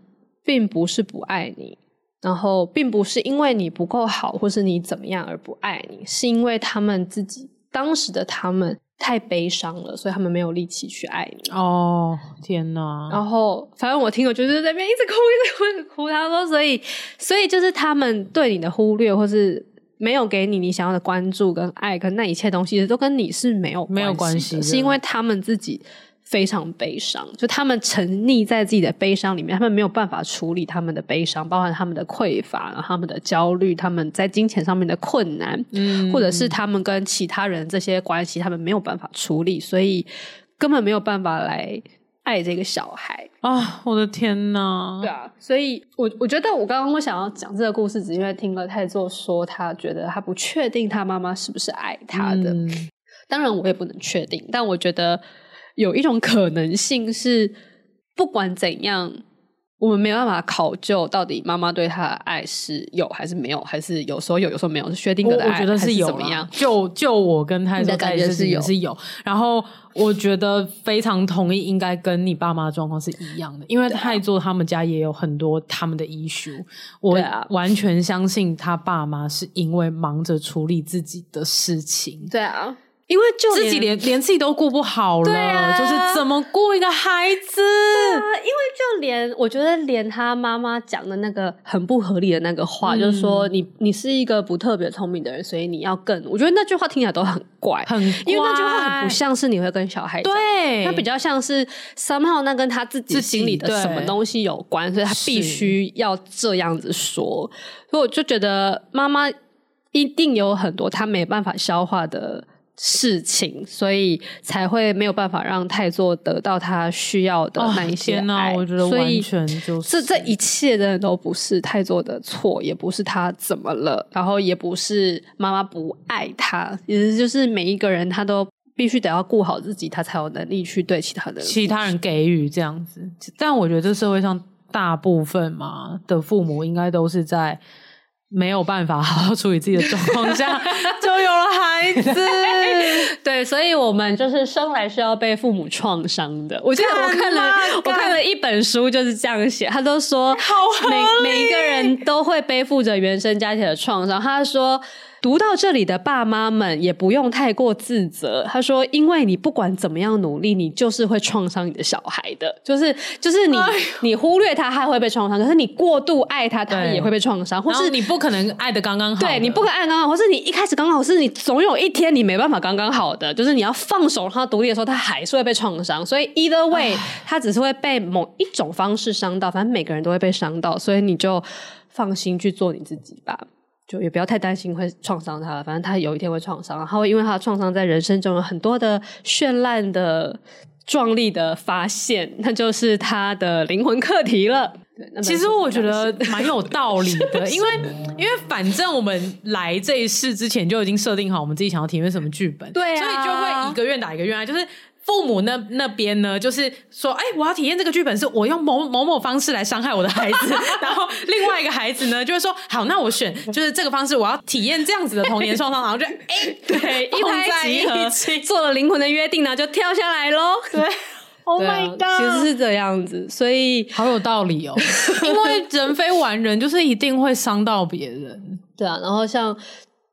并不是不爱你，然后并不是因为你不够好，或是你怎么样而不爱你，是因为他们自己当时的他们。”太悲伤了，所以他们没有力气去爱你。哦，天哪！然后，反正我听，我就是在那边一直哭，一直哭，一直哭。他说，所以，所以就是他们对你的忽略，或是没有给你你想要的关注跟爱，跟那一切东西，都跟你是没有没有关系，是因为他们自己非常悲伤，就他们沉溺在自己的悲伤里面，他们没有办法处理他们的悲伤，包含他们的匮乏，然后他们的焦虑，他们在金钱上面的困难，嗯，或者是他们跟其他人这些关系，他们没有办法处理，所以根本没有办法来爱这个小孩啊！我的天哪！对啊，所以我我觉得我刚刚我想要讲这个故事，只因为听了太座说他觉得他不确定他妈妈是不是爱他的，嗯，当然我也不能确定，但我觉得。有一种可能性是，不管怎样，我们没有办法考究到底妈妈对他的爱是有还是没有，还是有时候有，有时候没有，是薛定谔的爱，我觉得是有怎么样？就就我跟他的感觉是有，是有。然后我觉得非常同意，应该跟你爸妈状况是一样的，因为泰座他们家也有很多他们的 issue，我完全相信他爸妈是因为忙着处理自己的事情。对啊。因为就自己连连自己都顾不好了，啊，就是怎么顾一个孩子？啊，因为就连我觉得连他妈妈讲的那个很不合理的那个话，嗯、就是说你你是一个不特别聪明的人，所以你要更……我觉得那句话听起来都很怪，很怪，因为那句话很不像是你会跟小孩讲，对，他比较像是 somehow 那跟他自己心里的什么东西有关，所以他必须要这样子说。所以我就觉得妈妈一定有很多他没办法消化的。事情，所以才会没有办法让太座得到他需要的那一些爱。哦，天哪，我觉得完全就是这这一切真的都不是太座的错，也不是他怎么了，然后也不是妈妈不爱他，也就是每一个人他都必须得要顾好自己，他才有能力去对其他的其他人给予这样子。但我觉得这社会上大部分嘛的父母应该都是在。没有办法 好好处理自己的状况下，就有了孩子。对，所以我们就是生来是要被父母创伤的。我记得我看了，我看了一本书，就是这样写。他都说，每每一个人都会背负着原生家庭的创伤。他说。读到这里的爸妈们也不用太过自责。他说：“因为你不管怎么样努力，你就是会创伤你的小孩的。就是就是你你忽略他，他会被创伤；可是你过度爱他，他也会被创伤。或是你不可能爱的刚刚好，对，你不可能爱刚刚好，或是你一开始刚刚好，是你总有一天你没办法刚刚好的。就是你要放手让他独立的时候，他还是会被创伤。所以 either way，他只是会被某一种方式伤到。反正每个人都会被伤到，所以你就放心去做你自己吧。”就也不要太担心会创伤他了，反正他有一天会创伤，他会因为他的创伤在人生中有很多的绚烂的、壮丽的发现，那就是他的灵魂课题了。其实我觉得蛮有 道理的，因为 因为反正我们来这一世之前就已经设定好我们自己想要体验什么剧本，对啊，所以就会一个愿打一个愿挨，就是。父母那那边呢，就是说，哎、欸，我要体验这个剧本，是我用某某某方式来伤害我的孩子。然后另外一个孩子呢，就会说，好，那我选 就是这个方式，我要体验这样子的童年创伤。然后就，哎、欸，对，一拍即合，做了灵魂的约定呢，就跳下来喽。对，Oh my God，其实是这样子，所以好有道理哦。因为人非完人，就是一定会伤到别人。对啊，然后像。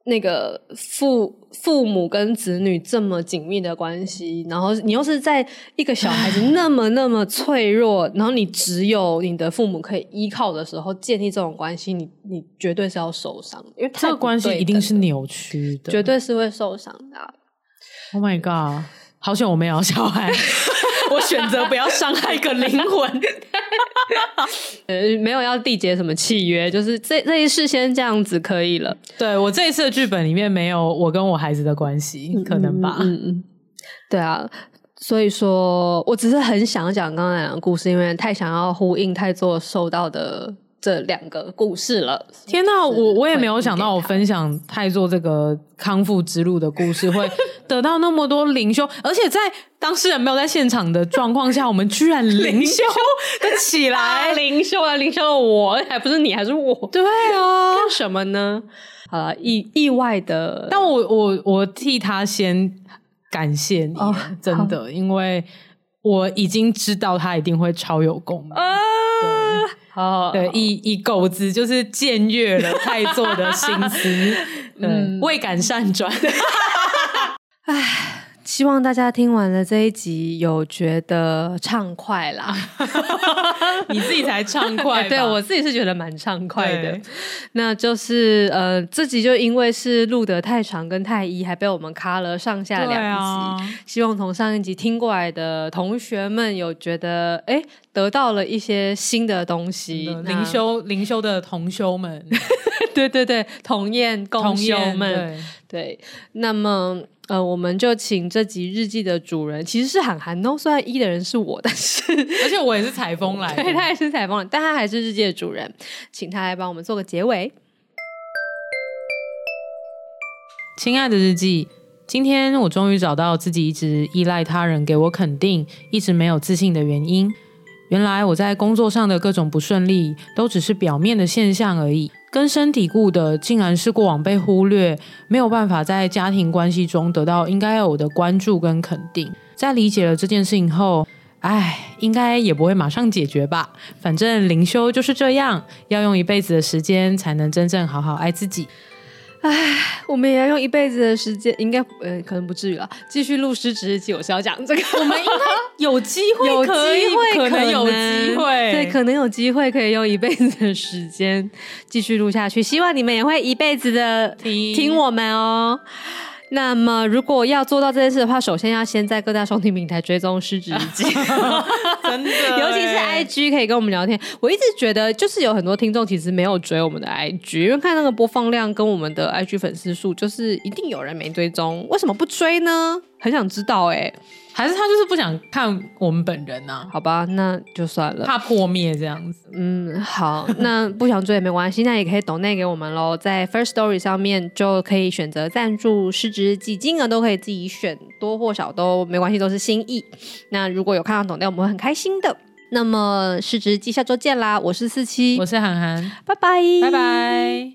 那个父父母跟子女这么紧密的关系，然后你又是在一个小孩子那么那么脆弱，然后你只有你的父母可以依靠的时候建立这种关系，你你绝对是要受伤，因为这个关系一定是扭曲的，绝对是会受伤的啊。Oh my god！好险我没有小孩，我选择不要伤害一个灵魂。呃，没有要缔结什么契约，就是这这一事先这样子可以了。对，我这一次的剧本里面没有我跟我孩子的关系，可能吧。嗯嗯，对啊，所以说我只是很想讲刚刚那个故事，因为太想要呼应太做受到的。这两个故事了，天哪！我我也没有想到，我分享太做这个康复之路的故事会得到那么多灵修，而且在当事人没有在现场的状况下，我们居然灵修的起来，灵修啊，灵修的我还不是你还是我？对啊，干什么呢？啊，意意外的，但我我我替他先感谢你，哦、真的，因为我已经知道他一定会超有共鸣。啊哦，对，以以狗子就是僭越了太座的心思，嗯，未敢善转。唉，希望大家听完了这一集有觉得畅快啦。你自己才畅快、欸，对我自己是觉得蛮畅快的。那就是呃，这集就因为是录得太长跟太一，还被我们卡了上下两集。啊、希望从上一集听过来的同学们有觉得哎，得到了一些新的东西。灵修灵修的同修们，对 对对，同验共修们，对，对。那么。呃，我们就请这集日记的主人，其实是喊涵哦。虽然一的人是我，但是而且我也是采风来的，对，他也是采风来，但他还是日记的主人，请他来帮我们做个结尾。亲爱的日记，今天我终于找到自己一直依赖他人给我肯定，一直没有自信的原因。原来我在工作上的各种不顺利，都只是表面的现象而已。根深蒂固的，竟然是过往被忽略，没有办法在家庭关系中得到应该有的关注跟肯定。在理解了这件事情后，唉，应该也不会马上解决吧。反正灵修就是这样，要用一辈子的时间才能真正好好爱自己。唉，我们也要用一辈子的时间，应该呃，可能不至于了。继续录失职日记，我是要讲这个，我们应该有机会，有机会，可能有机会，对，可能有机会可以用一辈子的时间继续录下去。希望你们也会一辈子的听听我们哦。那么，如果要做到这件事的话，首先要先在各大收听平台追踪失职日记，真的，尤其是 IG 可以跟我们聊天。我一直觉得，就是有很多听众其实没有追我们的 IG，因为看那个播放量跟我们的 IG 粉丝数，就是一定有人没追踪，为什么不追呢？很想知道哎、欸。还是他就是不想看我们本人呐、啊？好吧，那就算了，怕破灭这样子。嗯，好，那不想追也没关系，那也可以 donate 给我们喽，在 First Story 上面就可以选择赞助失职日记，金额都可以自己选，多或少都没关系，都是心意。那如果有看到 donate，我们会很开心的。那么失职日记下周见啦！我是四七，我是涵涵，拜拜，拜拜。